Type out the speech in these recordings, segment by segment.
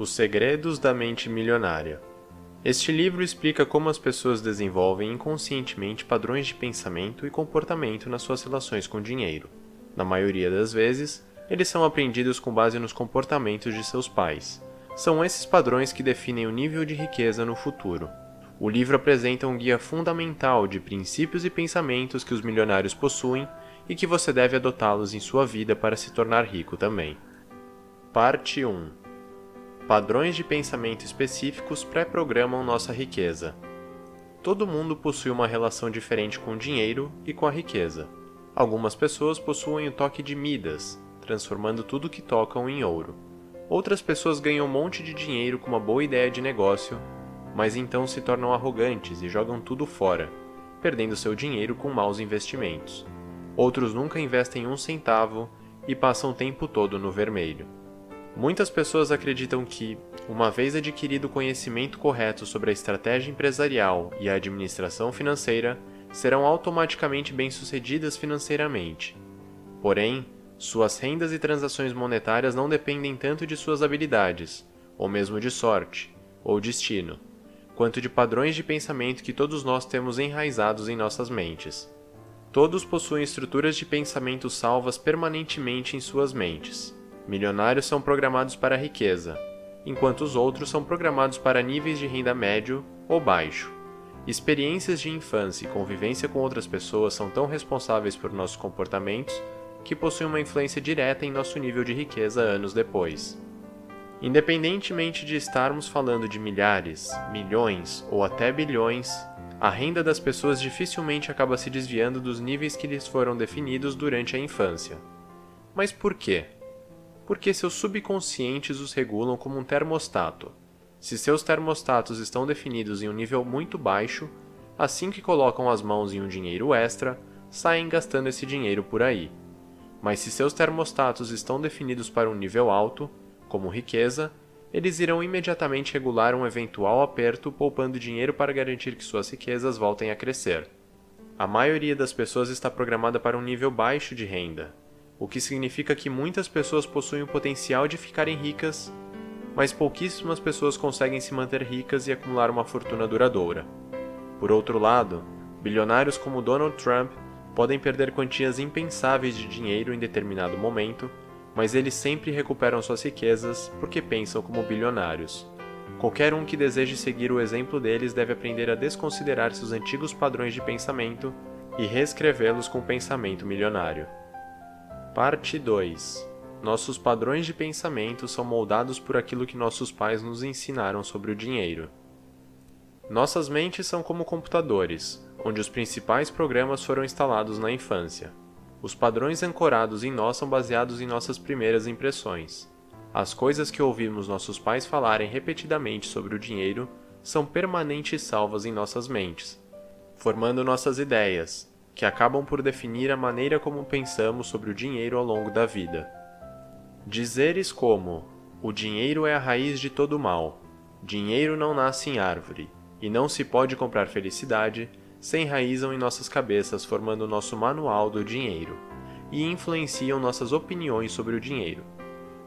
Os Segredos da Mente Milionária. Este livro explica como as pessoas desenvolvem inconscientemente padrões de pensamento e comportamento nas suas relações com dinheiro. Na maioria das vezes, eles são aprendidos com base nos comportamentos de seus pais. São esses padrões que definem o nível de riqueza no futuro. O livro apresenta um guia fundamental de princípios e pensamentos que os milionários possuem e que você deve adotá-los em sua vida para se tornar rico também. Parte 1 Padrões de pensamento específicos pré-programam nossa riqueza. Todo mundo possui uma relação diferente com o dinheiro e com a riqueza. Algumas pessoas possuem o toque de Midas, transformando tudo que tocam em ouro. Outras pessoas ganham um monte de dinheiro com uma boa ideia de negócio mas então se tornam arrogantes e jogam tudo fora, perdendo seu dinheiro com maus investimentos. Outros nunca investem um centavo e passam o tempo todo no vermelho. Muitas pessoas acreditam que, uma vez adquirido o conhecimento correto sobre a estratégia empresarial e a administração financeira, serão automaticamente bem-sucedidas financeiramente. Porém, suas rendas e transações monetárias não dependem tanto de suas habilidades, ou mesmo de sorte, ou destino quanto de padrões de pensamento que todos nós temos enraizados em nossas mentes. Todos possuem estruturas de pensamento salvas permanentemente em suas mentes. Milionários são programados para a riqueza, enquanto os outros são programados para níveis de renda médio ou baixo. Experiências de infância e convivência com outras pessoas são tão responsáveis por nossos comportamentos que possuem uma influência direta em nosso nível de riqueza anos depois. Independentemente de estarmos falando de milhares, milhões ou até bilhões, a renda das pessoas dificilmente acaba se desviando dos níveis que lhes foram definidos durante a infância. Mas por quê? Porque seus subconscientes os regulam como um termostato. Se seus termostatos estão definidos em um nível muito baixo, assim que colocam as mãos em um dinheiro extra, saem gastando esse dinheiro por aí. Mas se seus termostatos estão definidos para um nível alto, como riqueza, eles irão imediatamente regular um eventual aperto poupando dinheiro para garantir que suas riquezas voltem a crescer. A maioria das pessoas está programada para um nível baixo de renda, o que significa que muitas pessoas possuem o potencial de ficarem ricas, mas pouquíssimas pessoas conseguem se manter ricas e acumular uma fortuna duradoura. Por outro lado, bilionários como Donald Trump podem perder quantias impensáveis de dinheiro em determinado momento mas eles sempre recuperam suas riquezas porque pensam como bilionários. Qualquer um que deseje seguir o exemplo deles deve aprender a desconsiderar seus antigos padrões de pensamento e reescrevê-los com pensamento milionário. Parte 2 Nossos padrões de pensamento são moldados por aquilo que nossos pais nos ensinaram sobre o dinheiro. Nossas mentes são como computadores, onde os principais programas foram instalados na infância. Os padrões ancorados em nós são baseados em nossas primeiras impressões. As coisas que ouvimos nossos pais falarem repetidamente sobre o dinheiro são permanentes salvas em nossas mentes, formando nossas ideias, que acabam por definir a maneira como pensamos sobre o dinheiro ao longo da vida. Dizeres como: o dinheiro é a raiz de todo mal, dinheiro não nasce em árvore, e não se pode comprar felicidade se enraizam em nossas cabeças, formando nosso manual do dinheiro e influenciam nossas opiniões sobre o dinheiro.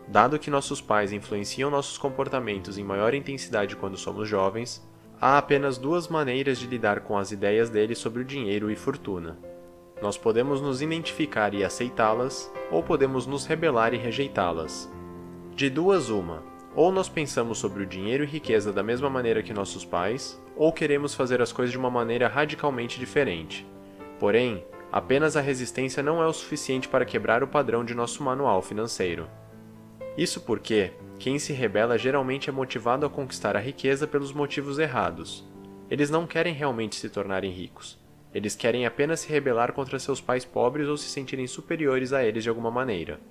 Dado que nossos pais influenciam nossos comportamentos em maior intensidade quando somos jovens, há apenas duas maneiras de lidar com as ideias deles sobre o dinheiro e fortuna. Nós podemos nos identificar e aceitá-las, ou podemos nos rebelar e rejeitá-las. De duas, uma ou nós pensamos sobre o dinheiro e riqueza da mesma maneira que nossos pais, ou queremos fazer as coisas de uma maneira radicalmente diferente. Porém, apenas a resistência não é o suficiente para quebrar o padrão de nosso manual financeiro. Isso porque quem se rebela geralmente é motivado a conquistar a riqueza pelos motivos errados. Eles não querem realmente se tornarem ricos. Eles querem apenas se rebelar contra seus pais pobres ou se sentirem superiores a eles de alguma maneira.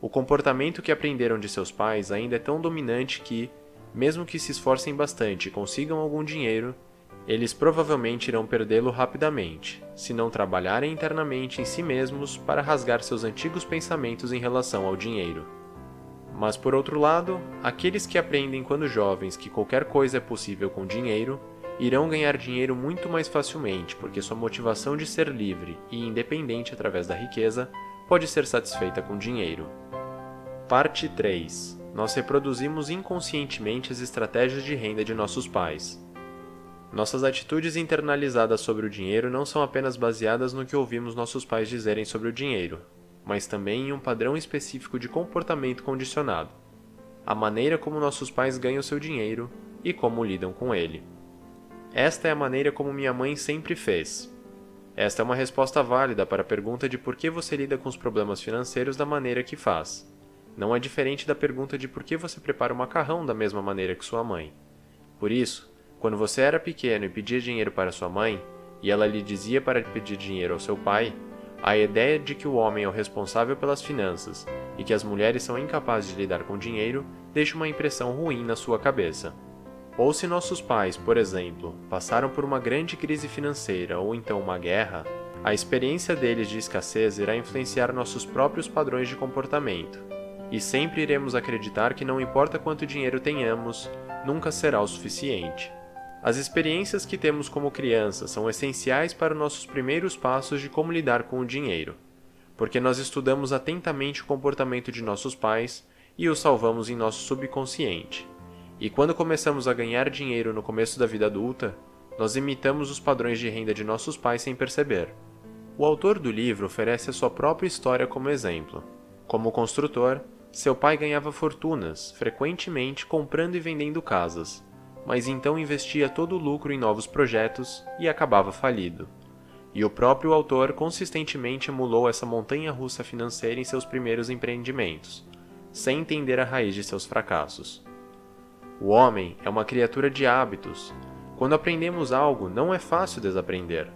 O comportamento que aprenderam de seus pais ainda é tão dominante que, mesmo que se esforcem bastante e consigam algum dinheiro, eles provavelmente irão perdê-lo rapidamente, se não trabalharem internamente em si mesmos para rasgar seus antigos pensamentos em relação ao dinheiro. Mas por outro lado, aqueles que aprendem quando jovens que qualquer coisa é possível com dinheiro, irão ganhar dinheiro muito mais facilmente, porque sua motivação de ser livre e independente através da riqueza pode ser satisfeita com dinheiro. Parte 3. Nós reproduzimos inconscientemente as estratégias de renda de nossos pais. Nossas atitudes internalizadas sobre o dinheiro não são apenas baseadas no que ouvimos nossos pais dizerem sobre o dinheiro, mas também em um padrão específico de comportamento condicionado a maneira como nossos pais ganham seu dinheiro e como lidam com ele. Esta é a maneira como minha mãe sempre fez. Esta é uma resposta válida para a pergunta de por que você lida com os problemas financeiros da maneira que faz. Não é diferente da pergunta de por que você prepara o macarrão da mesma maneira que sua mãe. Por isso, quando você era pequeno e pedia dinheiro para sua mãe, e ela lhe dizia para pedir dinheiro ao seu pai, a ideia de que o homem é o responsável pelas finanças e que as mulheres são incapazes de lidar com dinheiro deixa uma impressão ruim na sua cabeça. Ou se nossos pais, por exemplo, passaram por uma grande crise financeira ou então uma guerra, a experiência deles de escassez irá influenciar nossos próprios padrões de comportamento. E sempre iremos acreditar que não importa quanto dinheiro tenhamos, nunca será o suficiente. As experiências que temos como crianças são essenciais para nossos primeiros passos de como lidar com o dinheiro, porque nós estudamos atentamente o comportamento de nossos pais e o salvamos em nosso subconsciente. E quando começamos a ganhar dinheiro no começo da vida adulta, nós imitamos os padrões de renda de nossos pais sem perceber. O autor do livro oferece a sua própria história como exemplo. Como construtor, seu pai ganhava fortunas, frequentemente comprando e vendendo casas, mas então investia todo o lucro em novos projetos e acabava falido. E o próprio autor consistentemente emulou essa montanha russa financeira em seus primeiros empreendimentos, sem entender a raiz de seus fracassos. O homem é uma criatura de hábitos. Quando aprendemos algo, não é fácil desaprender.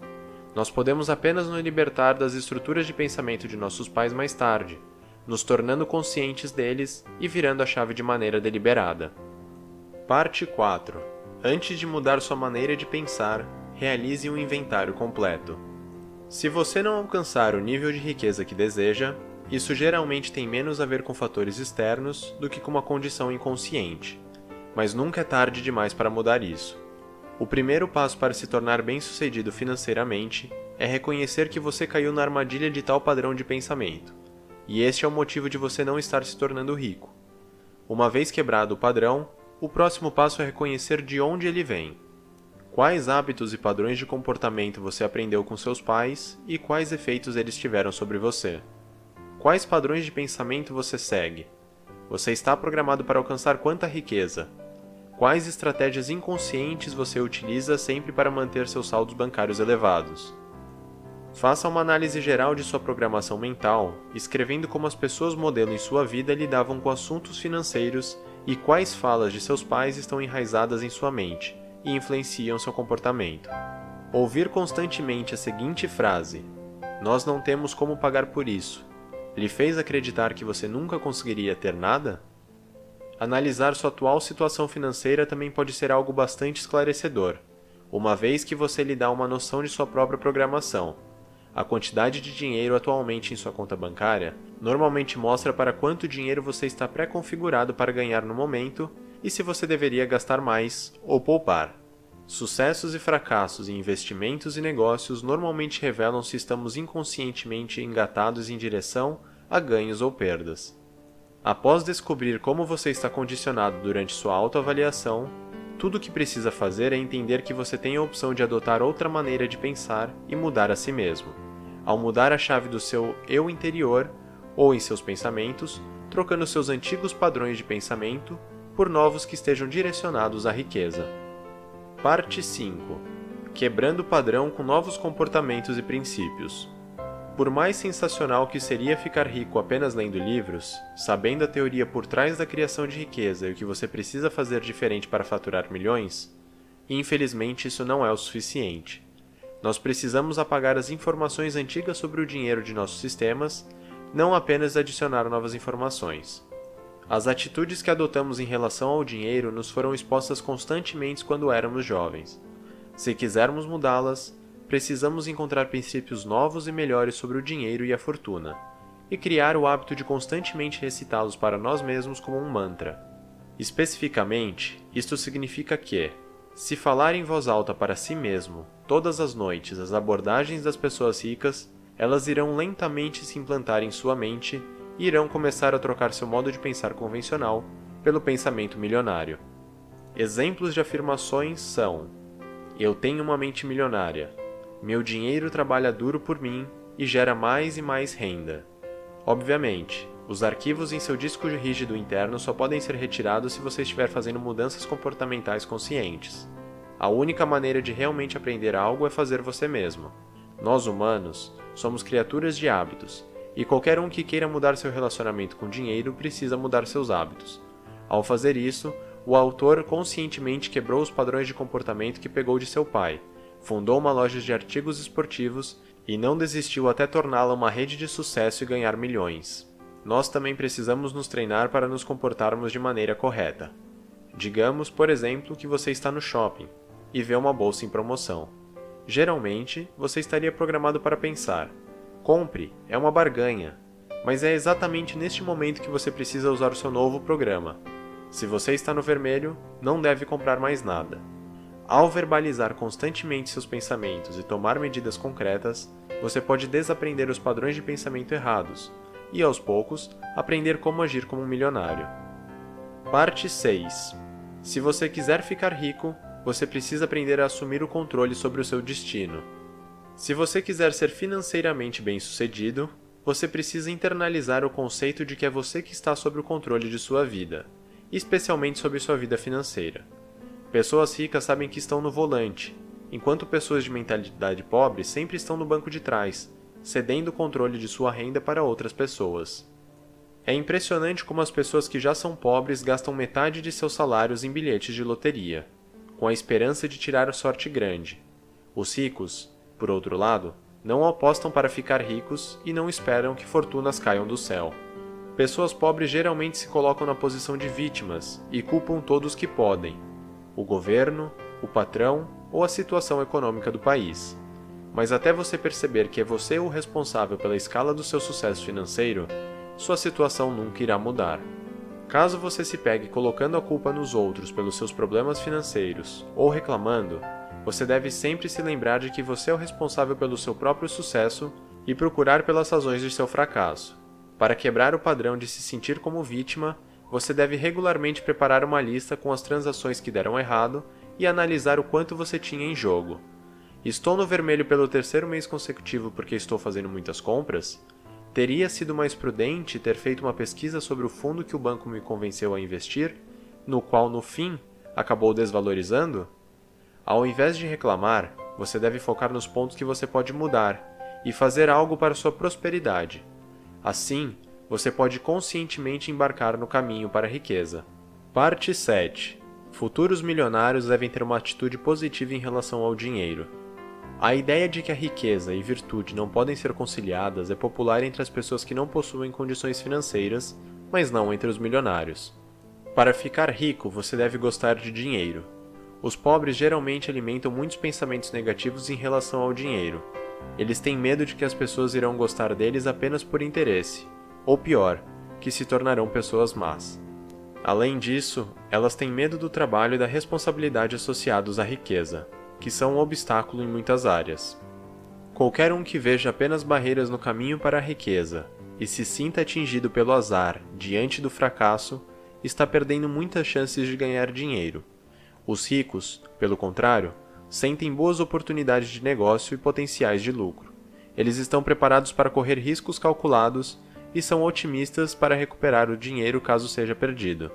Nós podemos apenas nos libertar das estruturas de pensamento de nossos pais mais tarde, nos tornando conscientes deles e virando a chave de maneira deliberada. Parte 4. Antes de mudar sua maneira de pensar, realize um inventário completo. Se você não alcançar o nível de riqueza que deseja, isso geralmente tem menos a ver com fatores externos do que com uma condição inconsciente. Mas nunca é tarde demais para mudar isso. O primeiro passo para se tornar bem-sucedido financeiramente é reconhecer que você caiu na armadilha de tal padrão de pensamento. E este é o motivo de você não estar se tornando rico. Uma vez quebrado o padrão, o próximo passo é reconhecer de onde ele vem. Quais hábitos e padrões de comportamento você aprendeu com seus pais e quais efeitos eles tiveram sobre você? Quais padrões de pensamento você segue? Você está programado para alcançar quanta riqueza? Quais estratégias inconscientes você utiliza sempre para manter seus saldos bancários elevados? Faça uma análise geral de sua programação mental, escrevendo como as pessoas modelo em sua vida lidavam com assuntos financeiros e quais falas de seus pais estão enraizadas em sua mente e influenciam seu comportamento. Ouvir constantemente a seguinte frase: Nós não temos como pagar por isso, lhe fez acreditar que você nunca conseguiria ter nada? Analisar sua atual situação financeira também pode ser algo bastante esclarecedor, uma vez que você lhe dá uma noção de sua própria programação a quantidade de dinheiro atualmente em sua conta bancária normalmente mostra para quanto dinheiro você está pré-configurado para ganhar no momento e se você deveria gastar mais ou poupar. Sucessos e fracassos em investimentos e negócios normalmente revelam se estamos inconscientemente engatados em direção a ganhos ou perdas. Após descobrir como você está condicionado durante sua autoavaliação, tudo o que precisa fazer é entender que você tem a opção de adotar outra maneira de pensar e mudar a si mesmo. Ao mudar a chave do seu eu interior ou em seus pensamentos, trocando seus antigos padrões de pensamento por novos que estejam direcionados à riqueza. Parte 5 Quebrando o padrão com novos comportamentos e princípios. Por mais sensacional que seria ficar rico apenas lendo livros, sabendo a teoria por trás da criação de riqueza e o que você precisa fazer diferente para faturar milhões, infelizmente isso não é o suficiente. Nós precisamos apagar as informações antigas sobre o dinheiro de nossos sistemas, não apenas adicionar novas informações. As atitudes que adotamos em relação ao dinheiro nos foram expostas constantemente quando éramos jovens. Se quisermos mudá-las, precisamos encontrar princípios novos e melhores sobre o dinheiro e a fortuna, e criar o hábito de constantemente recitá-los para nós mesmos como um mantra. Especificamente, isto significa que, se falar em voz alta para si mesmo, todas as noites, as abordagens das pessoas ricas, elas irão lentamente se implantar em sua mente e irão começar a trocar seu modo de pensar convencional pelo pensamento milionário. Exemplos de afirmações são: Eu tenho uma mente milionária. Meu dinheiro trabalha duro por mim e gera mais e mais renda. Obviamente, os arquivos em seu disco rígido interno só podem ser retirados se você estiver fazendo mudanças comportamentais conscientes. A única maneira de realmente aprender algo é fazer você mesmo. Nós humanos somos criaturas de hábitos, e qualquer um que queira mudar seu relacionamento com dinheiro precisa mudar seus hábitos. Ao fazer isso, o autor conscientemente quebrou os padrões de comportamento que pegou de seu pai, fundou uma loja de artigos esportivos e não desistiu até torná-la uma rede de sucesso e ganhar milhões nós também precisamos nos treinar para nos comportarmos de maneira correta. Digamos, por exemplo, que você está no shopping e vê uma bolsa em promoção. Geralmente, você estaria programado para pensar: compre, é uma barganha. Mas é exatamente neste momento que você precisa usar o seu novo programa. Se você está no vermelho, não deve comprar mais nada. Ao verbalizar constantemente seus pensamentos e tomar medidas concretas, você pode desaprender os padrões de pensamento errados e, aos poucos, aprender como agir como um milionário. Parte 6 Se você quiser ficar rico, você precisa aprender a assumir o controle sobre o seu destino. Se você quiser ser financeiramente bem-sucedido, você precisa internalizar o conceito de que é você que está sob o controle de sua vida, especialmente sobre sua vida financeira. Pessoas ricas sabem que estão no volante, enquanto pessoas de mentalidade pobre sempre estão no banco de trás, cedendo o controle de sua renda para outras pessoas. É impressionante como as pessoas que já são pobres gastam metade de seus salários em bilhetes de loteria, com a esperança de tirar a sorte grande. Os ricos, por outro lado, não apostam para ficar ricos e não esperam que fortunas caiam do céu. Pessoas pobres geralmente se colocam na posição de vítimas e culpam todos que podem: o governo, o patrão ou a situação econômica do país mas até você perceber que é você o responsável pela escala do seu sucesso financeiro, sua situação nunca irá mudar. Caso você se pegue colocando a culpa nos outros pelos seus problemas financeiros ou reclamando, você deve sempre se lembrar de que você é o responsável pelo seu próprio sucesso e procurar pelas razões de seu fracasso. Para quebrar o padrão de se sentir como vítima, você deve regularmente preparar uma lista com as transações que deram errado e analisar o quanto você tinha em jogo. Estou no vermelho pelo terceiro mês consecutivo porque estou fazendo muitas compras? Teria sido mais prudente ter feito uma pesquisa sobre o fundo que o banco me convenceu a investir, no qual no fim acabou desvalorizando? Ao invés de reclamar, você deve focar nos pontos que você pode mudar e fazer algo para sua prosperidade. Assim, você pode conscientemente embarcar no caminho para a riqueza. Parte 7. Futuros milionários devem ter uma atitude positiva em relação ao dinheiro. A ideia de que a riqueza e virtude não podem ser conciliadas é popular entre as pessoas que não possuem condições financeiras, mas não entre os milionários. Para ficar rico, você deve gostar de dinheiro. Os pobres geralmente alimentam muitos pensamentos negativos em relação ao dinheiro. Eles têm medo de que as pessoas irão gostar deles apenas por interesse, ou pior, que se tornarão pessoas más. Além disso, elas têm medo do trabalho e da responsabilidade associados à riqueza que são um obstáculo em muitas áreas. Qualquer um que veja apenas barreiras no caminho para a riqueza e se sinta atingido pelo azar diante do fracasso está perdendo muitas chances de ganhar dinheiro. Os ricos, pelo contrário, sentem boas oportunidades de negócio e potenciais de lucro. Eles estão preparados para correr riscos calculados e são otimistas para recuperar o dinheiro caso seja perdido.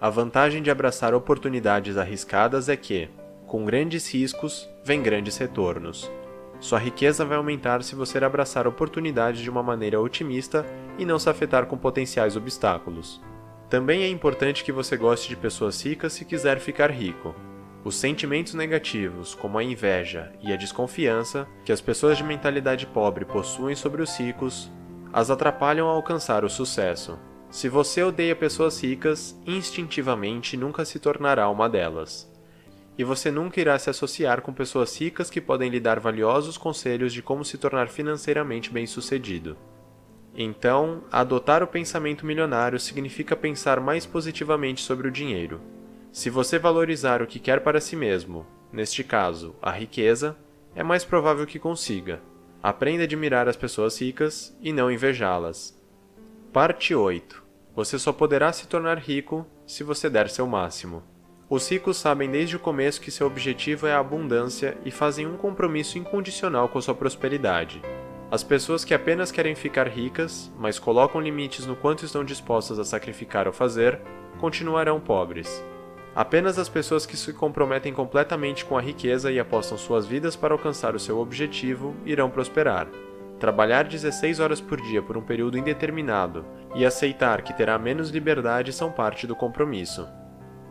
A vantagem de abraçar oportunidades arriscadas é que, com grandes riscos, vem grandes retornos. Sua riqueza vai aumentar se você abraçar oportunidades de uma maneira otimista e não se afetar com potenciais obstáculos. Também é importante que você goste de pessoas ricas se quiser ficar rico. Os sentimentos negativos, como a inveja e a desconfiança, que as pessoas de mentalidade pobre possuem sobre os ricos, as atrapalham a alcançar o sucesso. Se você odeia pessoas ricas, instintivamente nunca se tornará uma delas e você nunca irá se associar com pessoas ricas que podem lhe dar valiosos conselhos de como se tornar financeiramente bem-sucedido. Então, adotar o pensamento milionário significa pensar mais positivamente sobre o dinheiro. Se você valorizar o que quer para si mesmo, neste caso, a riqueza, é mais provável que consiga. Aprenda a admirar as pessoas ricas e não invejá-las. Parte 8. Você só poderá se tornar rico se você der seu máximo. Os ricos sabem desde o começo que seu objetivo é a abundância e fazem um compromisso incondicional com sua prosperidade. As pessoas que apenas querem ficar ricas, mas colocam limites no quanto estão dispostas a sacrificar ou fazer, continuarão pobres. Apenas as pessoas que se comprometem completamente com a riqueza e apostam suas vidas para alcançar o seu objetivo irão prosperar. Trabalhar 16 horas por dia por um período indeterminado e aceitar que terá menos liberdade são parte do compromisso.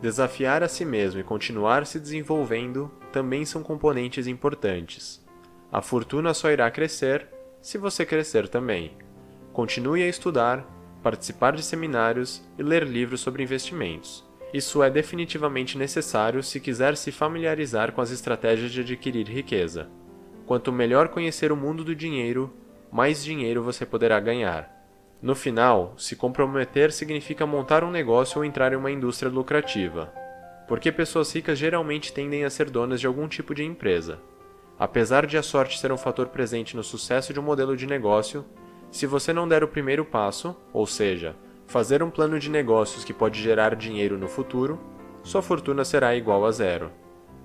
Desafiar a si mesmo e continuar se desenvolvendo também são componentes importantes. A fortuna só irá crescer se você crescer também. Continue a estudar, participar de seminários e ler livros sobre investimentos. Isso é definitivamente necessário se quiser se familiarizar com as estratégias de adquirir riqueza. Quanto melhor conhecer o mundo do dinheiro, mais dinheiro você poderá ganhar. No final, se comprometer significa montar um negócio ou entrar em uma indústria lucrativa, porque pessoas ricas geralmente tendem a ser donas de algum tipo de empresa. Apesar de a sorte ser um fator presente no sucesso de um modelo de negócio, se você não der o primeiro passo, ou seja, fazer um plano de negócios que pode gerar dinheiro no futuro, sua fortuna será igual a zero.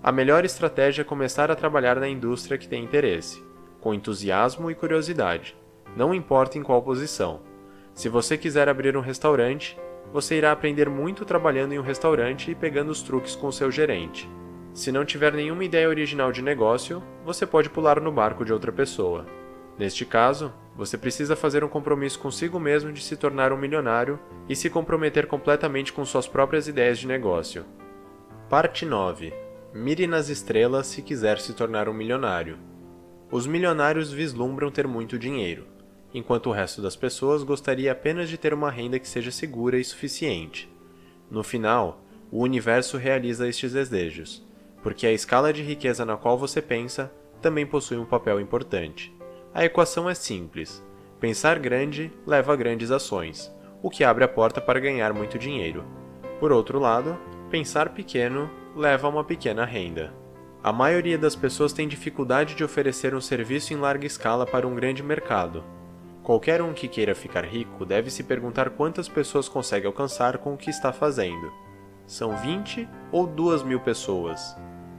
A melhor estratégia é começar a trabalhar na indústria que tem interesse, com entusiasmo e curiosidade, não importa em qual posição. Se você quiser abrir um restaurante, você irá aprender muito trabalhando em um restaurante e pegando os truques com seu gerente. Se não tiver nenhuma ideia original de negócio, você pode pular no barco de outra pessoa. Neste caso, você precisa fazer um compromisso consigo mesmo de se tornar um milionário e se comprometer completamente com suas próprias ideias de negócio. Parte 9. Mire nas estrelas se quiser se tornar um milionário. Os milionários vislumbram ter muito dinheiro, enquanto o resto das pessoas gostaria apenas de ter uma renda que seja segura e suficiente. No final, o universo realiza estes desejos porque a escala de riqueza na qual você pensa também possui um papel importante. A equação é simples: pensar grande leva a grandes ações, o que abre a porta para ganhar muito dinheiro. Por outro lado, pensar pequeno leva a uma pequena renda. A maioria das pessoas tem dificuldade de oferecer um serviço em larga escala para um grande mercado. Qualquer um que queira ficar rico deve se perguntar quantas pessoas consegue alcançar com o que está fazendo. São 20 ou 2 mil pessoas?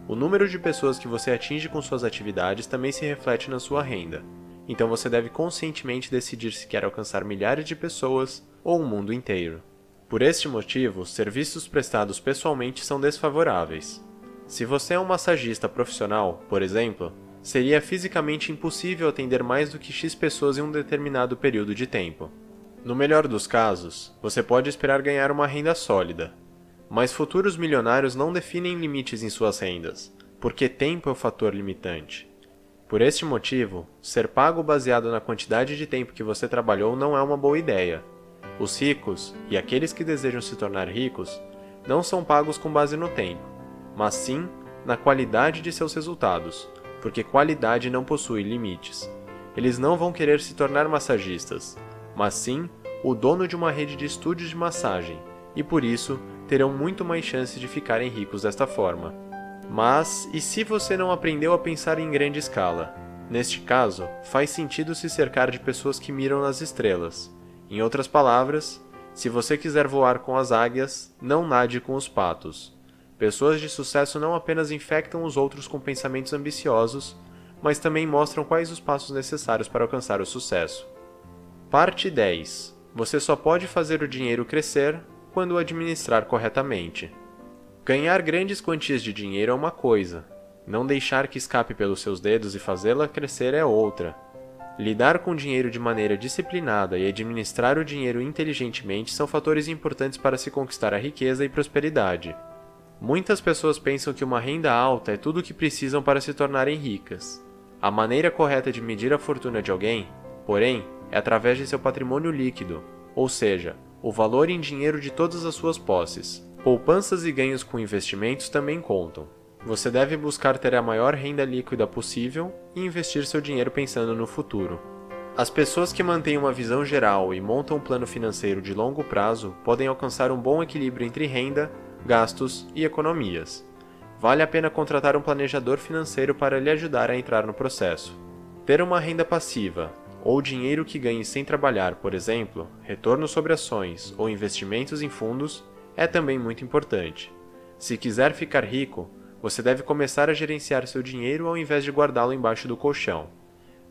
O número de pessoas que você atinge com suas atividades também se reflete na sua renda. Então você deve conscientemente decidir se quer alcançar milhares de pessoas ou um mundo inteiro. Por este motivo, serviços prestados pessoalmente são desfavoráveis. Se você é um massagista profissional, por exemplo, seria fisicamente impossível atender mais do que X pessoas em um determinado período de tempo. No melhor dos casos, você pode esperar ganhar uma renda sólida, mas futuros milionários não definem limites em suas rendas, porque tempo é o fator limitante. Por este motivo, ser pago baseado na quantidade de tempo que você trabalhou não é uma boa ideia. Os ricos, e aqueles que desejam se tornar ricos, não são pagos com base no tempo, mas sim na qualidade de seus resultados, porque qualidade não possui limites. Eles não vão querer se tornar massagistas, mas sim o dono de uma rede de estúdios de massagem, e por isso terão muito mais chances de ficarem ricos desta forma. Mas e se você não aprendeu a pensar em grande escala? Neste caso, faz sentido se cercar de pessoas que miram nas estrelas. Em outras palavras, se você quiser voar com as águias, não nade com os patos. Pessoas de sucesso não apenas infectam os outros com pensamentos ambiciosos, mas também mostram quais os passos necessários para alcançar o sucesso. Parte 10. Você só pode fazer o dinheiro crescer quando o administrar corretamente. Ganhar grandes quantias de dinheiro é uma coisa, não deixar que escape pelos seus dedos e fazê-la crescer é outra. Lidar com dinheiro de maneira disciplinada e administrar o dinheiro inteligentemente são fatores importantes para se conquistar a riqueza e prosperidade. Muitas pessoas pensam que uma renda alta é tudo o que precisam para se tornarem ricas. A maneira correta de medir a fortuna de alguém, porém, é através de seu patrimônio líquido, ou seja, o valor em dinheiro de todas as suas posses. Poupanças e ganhos com investimentos também contam. Você deve buscar ter a maior renda líquida possível e investir seu dinheiro pensando no futuro. As pessoas que mantêm uma visão geral e montam um plano financeiro de longo prazo podem alcançar um bom equilíbrio entre renda, gastos e economias. Vale a pena contratar um planejador financeiro para lhe ajudar a entrar no processo. Ter uma renda passiva, ou dinheiro que ganhe sem trabalhar, por exemplo, retorno sobre ações ou investimentos em fundos, é também muito importante. Se quiser ficar rico, você deve começar a gerenciar seu dinheiro ao invés de guardá-lo embaixo do colchão.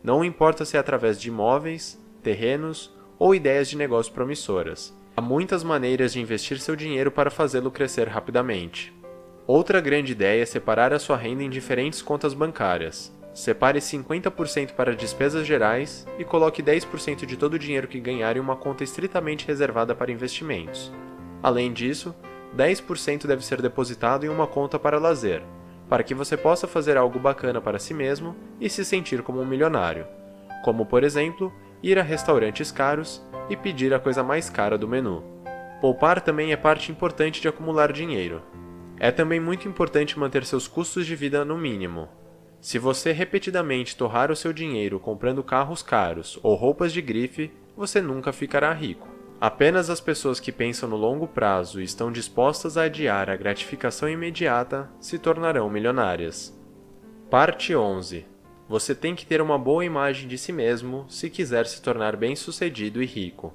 Não importa se é através de imóveis, terrenos ou ideias de negócio promissoras. Há muitas maneiras de investir seu dinheiro para fazê-lo crescer rapidamente. Outra grande ideia é separar a sua renda em diferentes contas bancárias. Separe 50% para despesas gerais e coloque 10% de todo o dinheiro que ganhar em uma conta estritamente reservada para investimentos. Além disso, 10% deve ser depositado em uma conta para lazer, para que você possa fazer algo bacana para si mesmo e se sentir como um milionário, como por exemplo, ir a restaurantes caros e pedir a coisa mais cara do menu. Poupar também é parte importante de acumular dinheiro. É também muito importante manter seus custos de vida no mínimo. Se você repetidamente torrar o seu dinheiro comprando carros caros ou roupas de grife, você nunca ficará rico. Apenas as pessoas que pensam no longo prazo e estão dispostas a adiar a gratificação imediata se tornarão milionárias. Parte 11 Você tem que ter uma boa imagem de si mesmo se quiser se tornar bem-sucedido e rico.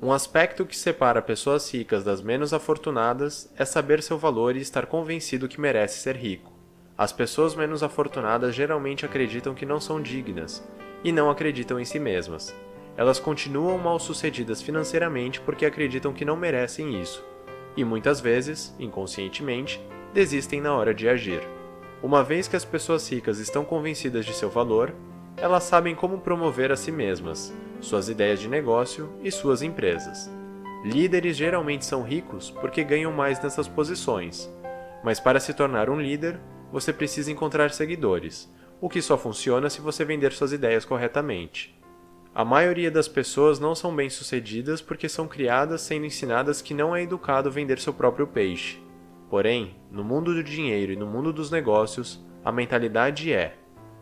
Um aspecto que separa pessoas ricas das menos afortunadas é saber seu valor e estar convencido que merece ser rico. As pessoas menos afortunadas geralmente acreditam que não são dignas e não acreditam em si mesmas elas continuam mal sucedidas financeiramente porque acreditam que não merecem isso, e muitas vezes, inconscientemente, desistem na hora de agir. Uma vez que as pessoas ricas estão convencidas de seu valor, elas sabem como promover a si mesmas, suas ideias de negócio e suas empresas. Líderes geralmente são ricos porque ganham mais nessas posições, mas para se tornar um líder, você precisa encontrar seguidores, o que só funciona se você vender suas ideias corretamente. A maioria das pessoas não são bem-sucedidas porque são criadas sendo ensinadas que não é educado vender seu próprio peixe. Porém, no mundo do dinheiro e no mundo dos negócios, a mentalidade é: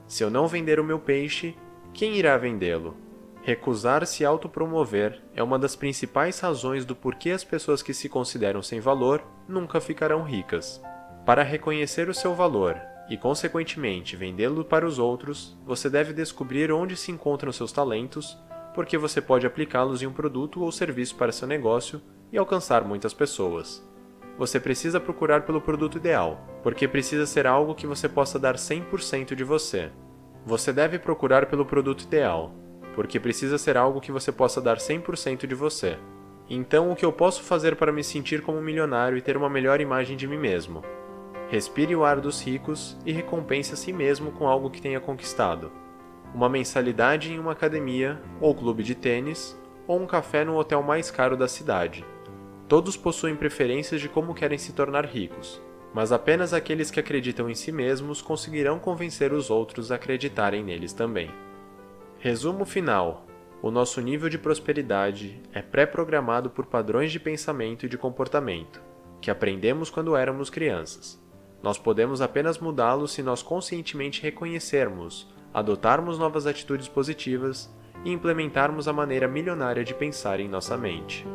se eu não vender o meu peixe, quem irá vendê-lo? Recusar-se autopromover é uma das principais razões do porquê as pessoas que se consideram sem valor nunca ficarão ricas. Para reconhecer o seu valor e, consequentemente, vendê-lo para os outros, você deve descobrir onde se encontram seus talentos, porque você pode aplicá-los em um produto ou serviço para seu negócio e alcançar muitas pessoas. Você precisa procurar pelo produto ideal, porque precisa ser algo que você possa dar 100% de você. Você deve procurar pelo produto ideal, porque precisa ser algo que você possa dar 100% de você. Então, o que eu posso fazer para me sentir como um milionário e ter uma melhor imagem de mim mesmo? Respire o ar dos ricos e recompense a si mesmo com algo que tenha conquistado. Uma mensalidade em uma academia, ou clube de tênis, ou um café no hotel mais caro da cidade. Todos possuem preferências de como querem se tornar ricos, mas apenas aqueles que acreditam em si mesmos conseguirão convencer os outros a acreditarem neles também. Resumo final: o nosso nível de prosperidade é pré-programado por padrões de pensamento e de comportamento, que aprendemos quando éramos crianças. Nós podemos apenas mudá-lo se nós conscientemente reconhecermos, adotarmos novas atitudes positivas e implementarmos a maneira milionária de pensar em nossa mente.